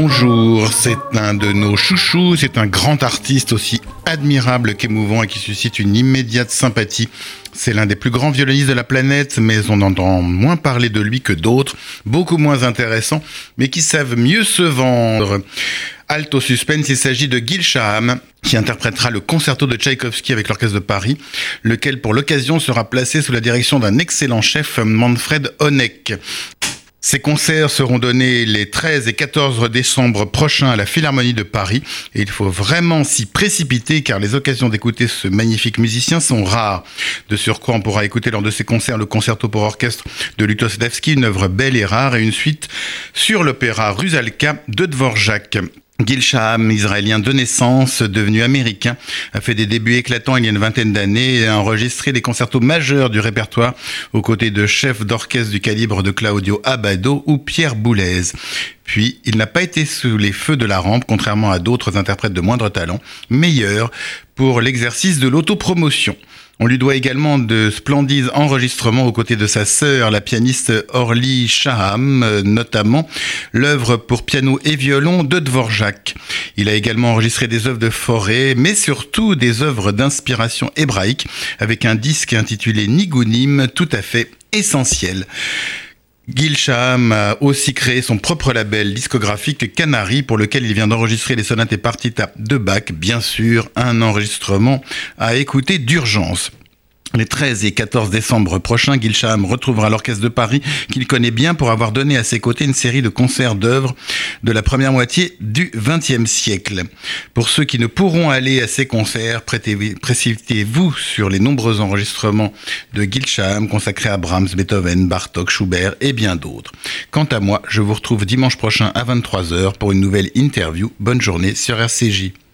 Bonjour, c'est un de nos chouchous, c'est un grand artiste aussi admirable qu'émouvant et qui suscite une immédiate sympathie. C'est l'un des plus grands violonistes de la planète, mais on entend moins parler de lui que d'autres, beaucoup moins intéressants, mais qui savent mieux se vendre. Alto suspense, il s'agit de Gil Shaham, qui interprétera le concerto de Tchaïkovski avec l'Orchestre de Paris, lequel pour l'occasion sera placé sous la direction d'un excellent chef, Manfred Honeck. Ces concerts seront donnés les 13 et 14 décembre prochains à la Philharmonie de Paris et il faut vraiment s'y précipiter car les occasions d'écouter ce magnifique musicien sont rares. De surcroît, on pourra écouter lors de ces concerts le concerto pour orchestre de Lutoslavski, une œuvre belle et rare et une suite sur l'opéra Rusalka de Dvorak. Gil Shaham, israélien de naissance, devenu américain, a fait des débuts éclatants il y a une vingtaine d'années et a enregistré des concertos majeurs du répertoire aux côtés de chefs d'orchestre du calibre de Claudio Abbado ou Pierre Boulez. Puis, il n'a pas été sous les feux de la rampe, contrairement à d'autres interprètes de moindre talent, meilleurs pour l'exercice de l'autopromotion. On lui doit également de splendides enregistrements aux côtés de sa sœur, la pianiste Orly Shaham, notamment l'œuvre pour piano et violon de Dvorak. Il a également enregistré des œuvres de forêt, mais surtout des œuvres d'inspiration hébraïque, avec un disque intitulé Nigunim tout à fait essentiel. Gil Shaham a aussi créé son propre label discographique Canary pour lequel il vient d'enregistrer les sonates et partitas de Bach, bien sûr un enregistrement à écouter d'urgence. Les 13 et 14 décembre prochains, Gil Shaham retrouvera l'Orchestre de Paris qu'il connaît bien pour avoir donné à ses côtés une série de concerts d'œuvres de la première moitié du XXe siècle. Pour ceux qui ne pourront aller à ces concerts, précipitez-vous sur les nombreux enregistrements de Gil Shaham consacrés à Brahms, Beethoven, Bartok, Schubert et bien d'autres. Quant à moi, je vous retrouve dimanche prochain à 23h pour une nouvelle interview. Bonne journée sur RCJ.